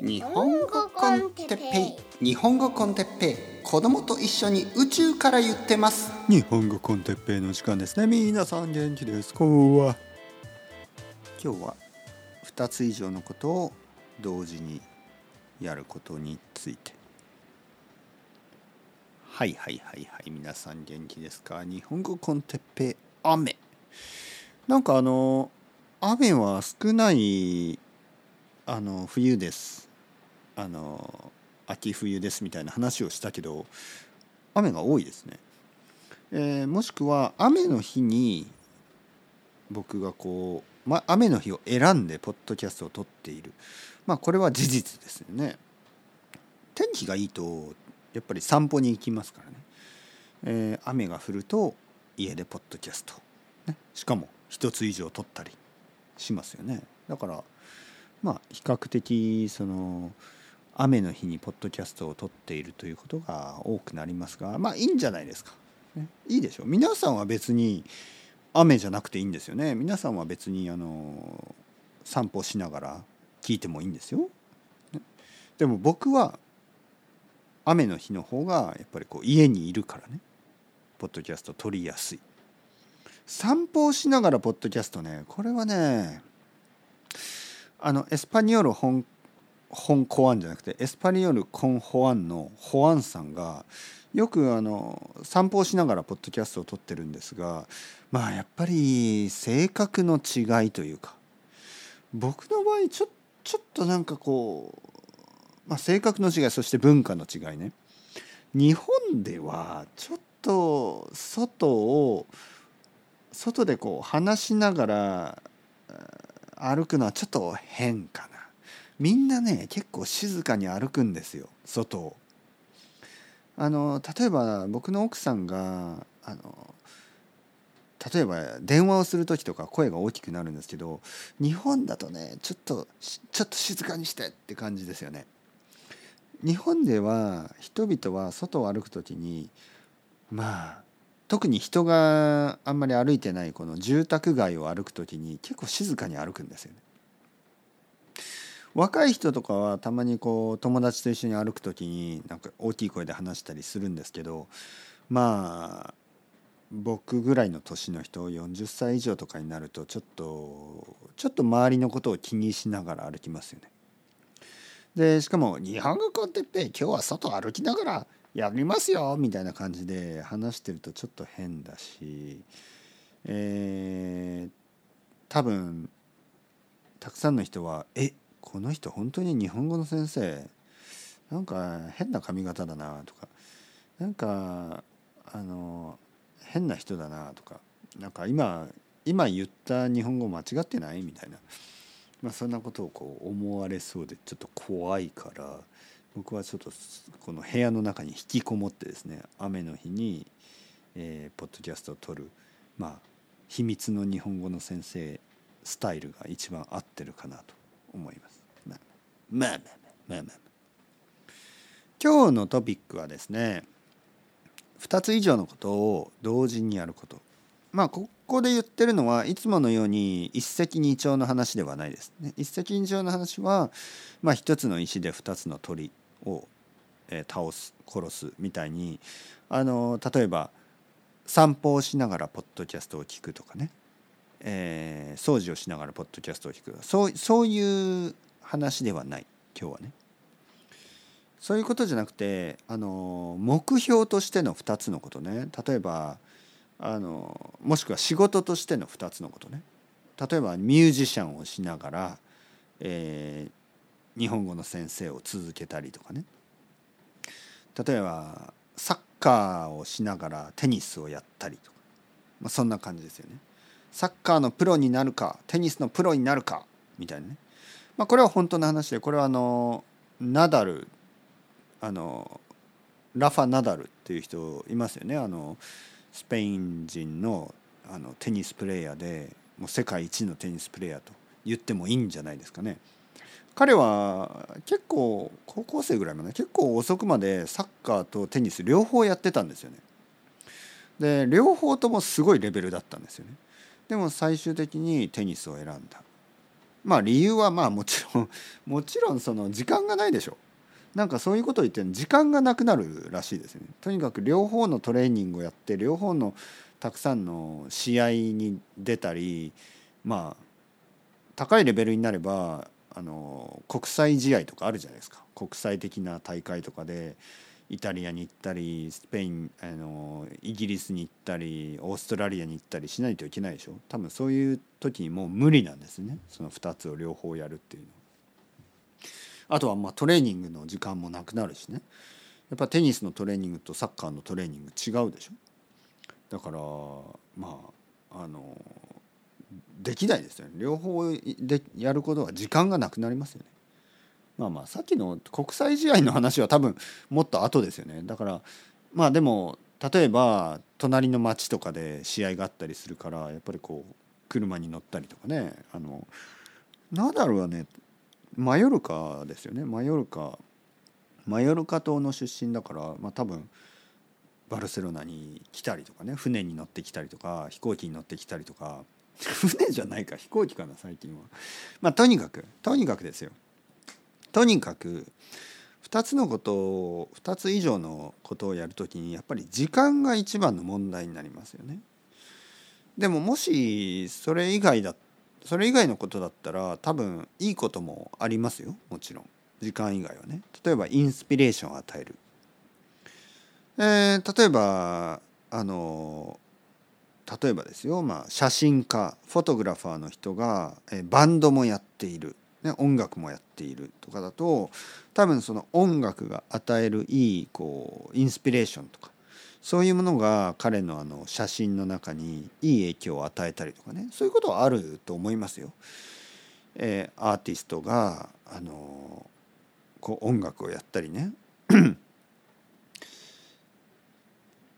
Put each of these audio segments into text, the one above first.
日本語コンテッペイ。日本語コンテッペイ。子供と一緒に宇宙から言ってます。日本語コンテッペイの時間ですね。皆さん元気です。こんばんは。今日は2つ以上のことを同時にやることについて。はいはいはいはい。皆さん元気ですか？日本語コンテッペイ雨。なんかあの雨は少ないあの冬ですあの秋冬ですみたいな話をしたけど雨が多いですね、えー、もしくは雨の日に僕がこう、ま、雨の日を選んでポッドキャストを撮っている。まあこれは事実ですよね。天気がいいとやっぱり散歩に行きますからね、えー、雨が降ると家でポッドキャスト、ね、しかも一つ以上撮ったりしますよね。だからまあ比較的その雨の日にポッドキャストを撮っているということが多くなりますがまあいいんじゃないですか、ね、いいでしょう。皆さんは別に雨じゃなくていいんですよね。皆さんは別にあの散歩しながら聞いてもいいんですよ、ね、でも僕は雨の日の方がやっぱりこう家にいるからね。ポッドキャスト撮りやすい。散歩をしながらポッドキャストねこれはねあのエスパニョール本本コアンじゃなくてエスパニオル・コン・ホアンのホアンさんがよくあの散歩をしながらポッドキャストを撮ってるんですがまあやっぱり性格の違いというか僕の場合ちょちょっとなんかこう、まあ、性格の違いそして文化の違いね。日本ではちょっと外を外でこう話しながら歩くのはちょっと変かな。みんなね結構静かに歩くんですよ外を。あの例えば僕の奥さんがあの例えば電話をする時とか声が大きくなるんですけど日本だとねちょっとちょっと静かにしてって感じですよね。日本では人々は外を歩く時にまあ特に人があんまり歩いてないこの住宅街を歩く時に結構静かに歩くんですよね。若い人とかはたまにこう友達と一緒に歩く時になんか大きい声で話したりするんですけどまあ僕ぐらいの年の人40歳以上とかになるとちょっとちょっと周りのことを気にしながら歩きますよね。でしかも「日本語コンテッペ今日は外歩きながらやりますよ」みたいな感じで話してるとちょっと変だしえー、多分たくさんの人は「えこの人本当に日本語の先生。なんか変な髪型だなとか。なんかあの変な人だなとか。なんか今今言った日本語間違ってない？みたいな、まあ、そんなことをこう思われそうでちょっと怖いから。僕はちょっとこの部屋の中に引きこもってですね。雨の日に、えー、ポッドキャストを撮る。まあ秘密の日本語の先生スタイルが一番合ってるかなと思います。まあまあまあまあまあ。今日のトピックはですね2つ以上のことを同時にやること。まあここで言ってるのはいつものように一石二鳥の話ではないですね。一石二鳥の話はまあ一つの石で二つの鳥を、倒す殺すみたいにあの例えば散歩をしながらポッドキャストを聞くとかね、えー、掃除をしながらポッドキャストを聞くそうそういう話ではない今日はね。そういうことじゃなくてあの目標としての2つのことね。例えばあのもしくは仕事としての2つのことね。例えばミュージシャンをしながら、えー、日本語の先生を続けたりとかね。例えばサッカーをしながらテニスをやったりとか、まあ、そんな感じですよね。サッカーのプロになるかテニスのプロになるかみたいなね。まあ、これは本当の話でこれはあのナダルあのラファ・ナダルっていう人いますよねあのスペイン人のあのテニスプレーヤーでもう世界一のテニスプレーヤーと言ってもいいんじゃないですかね。彼は結構高校生ぐらいまで結構遅くまでサッカーとテニス両方やってたんですよね。で両方ともすごいレベルだったんですよね。でも最終的にテニスを選んだ。まあ理由はまあもちろん もちろんその時間がないでしょなんかそういうことを言って時間がなくなるらしいですね。とにかく両方のトレーニングをやって両方のたくさんの試合に出たりまあ高いレベルになればあの国際試合とかあるじゃないですか。国際的な大会とかでイタリアに行ったりスペインあのイギリスに行ったりオーストラリアに行ったりしないといけないでしょ？多分そういう時にもう無理なんですね。その2つを両方やるっていうのあとはまあトレーニングの時間もなくなるしね。やっぱテニスのトレーニングとサッカーのトレーニング違うでしょ？だからまああのできないですよね。両方でやることは時間がなくなりますよね。まあまあさっきの国際試合の話は多分もっと後ですよね。だからまあでも例えば隣の町とかで試合があったりするからやっぱりこう車に乗ったりとかね。あのナダルはね。マヨルカですよね。マヨルカ。マヨルカ島の出身だから、まあ、多分バルセロナに来たりとかね。船に乗ってきたりとか飛行機に乗ってきたりとか。船じゃないか。飛行機かな最近は。まあとにかくとにかくですよ。とにかく2つのことを2つ以上のことをやるときにやっぱり時間が一番の問題になりますよね。でももしそれ以外だそれ以外のことだったら多分いいこともありますよもちろん時間以外はね。例えばインスピレーションを与える。えー、例えばあの例えばですよ、まあ、写真家フォトグラファーの人が、えバンドもやっているね、音楽もやっているとかだと多分その音楽が与えるいいこうインスピレーションとかそういうものが彼のあの写真の中にいい影響を与えたりとかねそういうことはあると思いますよ。えー、アーティストがあのこう音楽をやったりね。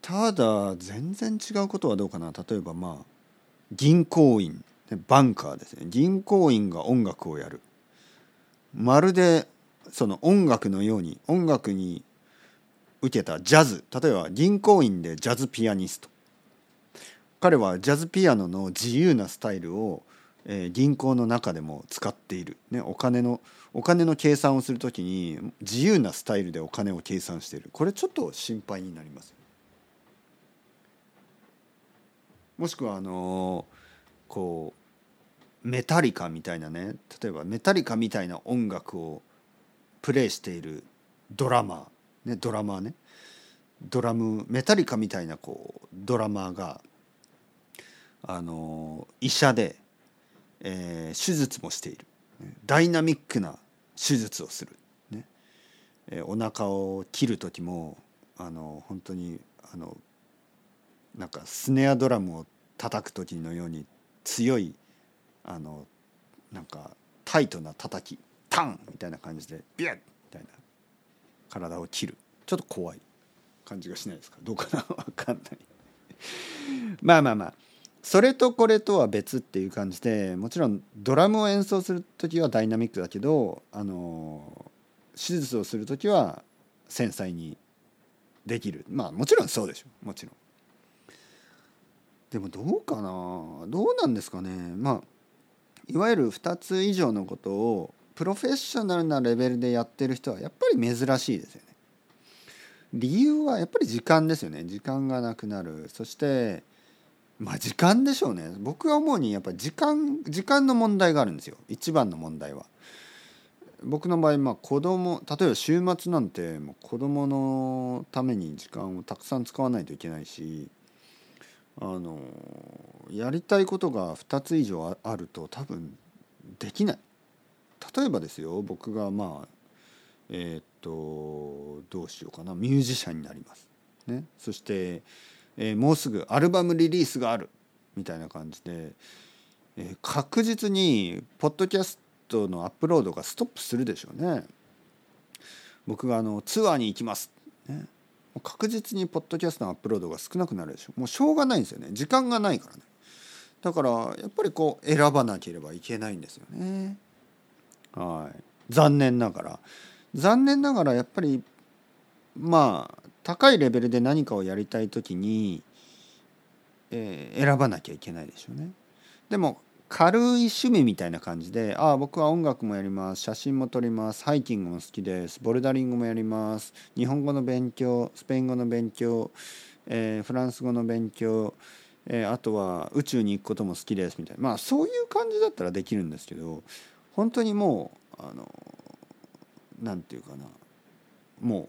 ただ全然違うことはどうかな。例えばまあ銀行員バンカーですね。銀行員が音楽をやる。まるでその音楽のように音楽に受けたジャズ。例えば銀行員でジャズピアニスト。彼はジャズピアノの自由なスタイルを、えー、銀行の中でも使っている、ね、お金のお金の計算をする時に自由なスタイルでお金を計算している。これちょっと心配になります。もしくはあの、こうメタリカみたいなね例えばメタリカみたいな音楽をプレイしているドラマー、ね、ドラマーねドラムメタリカみたいなこうドラマーがあの医者で、えー、手術もしている。ダイナミックな手術をする、ねえー、お腹を切る時もあの本当にあのなんかスネアドラムを叩く時のように強いあのなんかタイトな叩きタンみたいな感じでビュッみたいな。体を切る。ちょっと怖い感じがしないですか？どうかな？分かんない。まあまあまあ。それとこれとは別っていう感じでもちろんドラムを演奏する時はダイナミックだけどあの手術をする時は繊細にできる。まあもちろんそうでしょ。もちろん。でもどうかな？どうなんですかね？まあいわゆる2つ以上のことをプロフェッショナルなレベルでやってる人はやっぱり珍しいですよね。理由はやっぱり時間ですよね時間がなくなるそしてまあ時間でしょうね僕が思うにやっぱり時間時間の問題があるんですよ一番の問題は。僕の場合まあ子供例えば週末なんてもう子供のために時間をたくさん使わないといけないしあのやりたいことが2つ以上あると多分できない。例えばですよ僕がまあえー、っとどうしようかな。ミュージシャンになります、ね、そして、えー、もうすぐアルバムリリースがある。みたいな感じで、えー、確実にポッドキャストのアップロードがストップするでしょうね。僕があのツアーに行きます、ね、確実にポッドキャストのアップロードが少なくなるでしょ。もうしょうがないんですよね。時間がないからね。だからやっぱりこう選ばなければいけないんですよね。はい。残念ながら。残念ながらやっぱりまあ高いレベルで何かをやりたい時に、えー、選ばなきゃいけないでしょうね。でも軽い趣味みたいな感じでああ僕は音楽もやります写真も撮りますハイキングも好きですボルダリングもやります日本語の勉強スペイン語の勉強、えー、フランス語の勉強、えー、あとは宇宙に行くことも好きですみたいな。まあそういう感じだったらできるんですけど本当にもうあのなんていうかな。も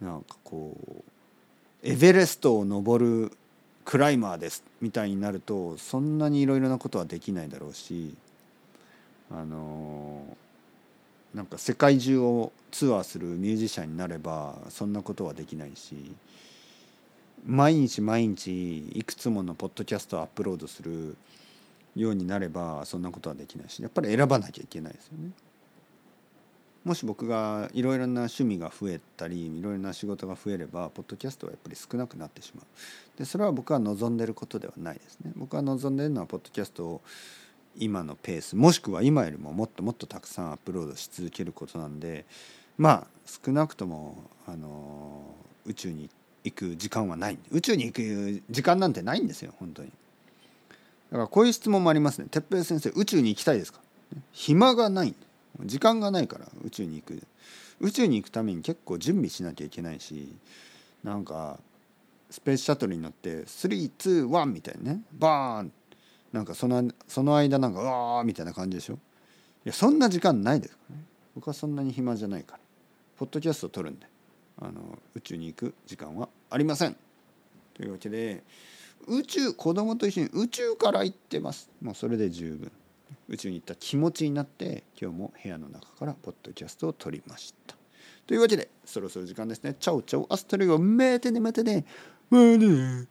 うなんかこうエベレストを登るクライマーですみたいになるとそんなにいろいろなことはできないだろうしあのなんか世界中をツアーするミュージシャンになればそんなことはできないし毎日毎日いくつものポッドキャストをアップロードするようになればそんなことはできないしやっぱり選ばなきゃいけないですよね。もし僕がいろいろな趣味が増えたりいろいろな仕事が増えればポッドキャストはやっぱり少なくなってしまう。でそれは僕は望んでることではないですね。僕は望んでるのはポッドキャストを今のペースもしくは今よりももっともっとたくさんアップロードし続けることなんでまあ少なくともあの宇宙に行く時間はない。宇宙に行く時間なんてないんですよ本当に。だからこういう質問もありますね。哲平先生宇宙に行きたいですか？暇がない。時間がないから宇宙に行く。宇宙に行くために結構準備しなきゃいけないしなんかスペースシャトルに乗って321みたいなね。バーン。なんかそのその間なんかうわーみたいな感じでしょ。いやそんな時間ないです。からね僕はそんなに暇じゃないから。ポッドキャストを撮るんで。あの宇宙に行く時間はありません。というわけで宇宙子供と一緒に宇宙から行ってます。もうそれで十分。宇宙に行った気持ちになって今日も部屋の中からポッドキャストを撮りました。というわけでそろそろ時間ですね。チャオチャオアストレゴメーテネメテネまあね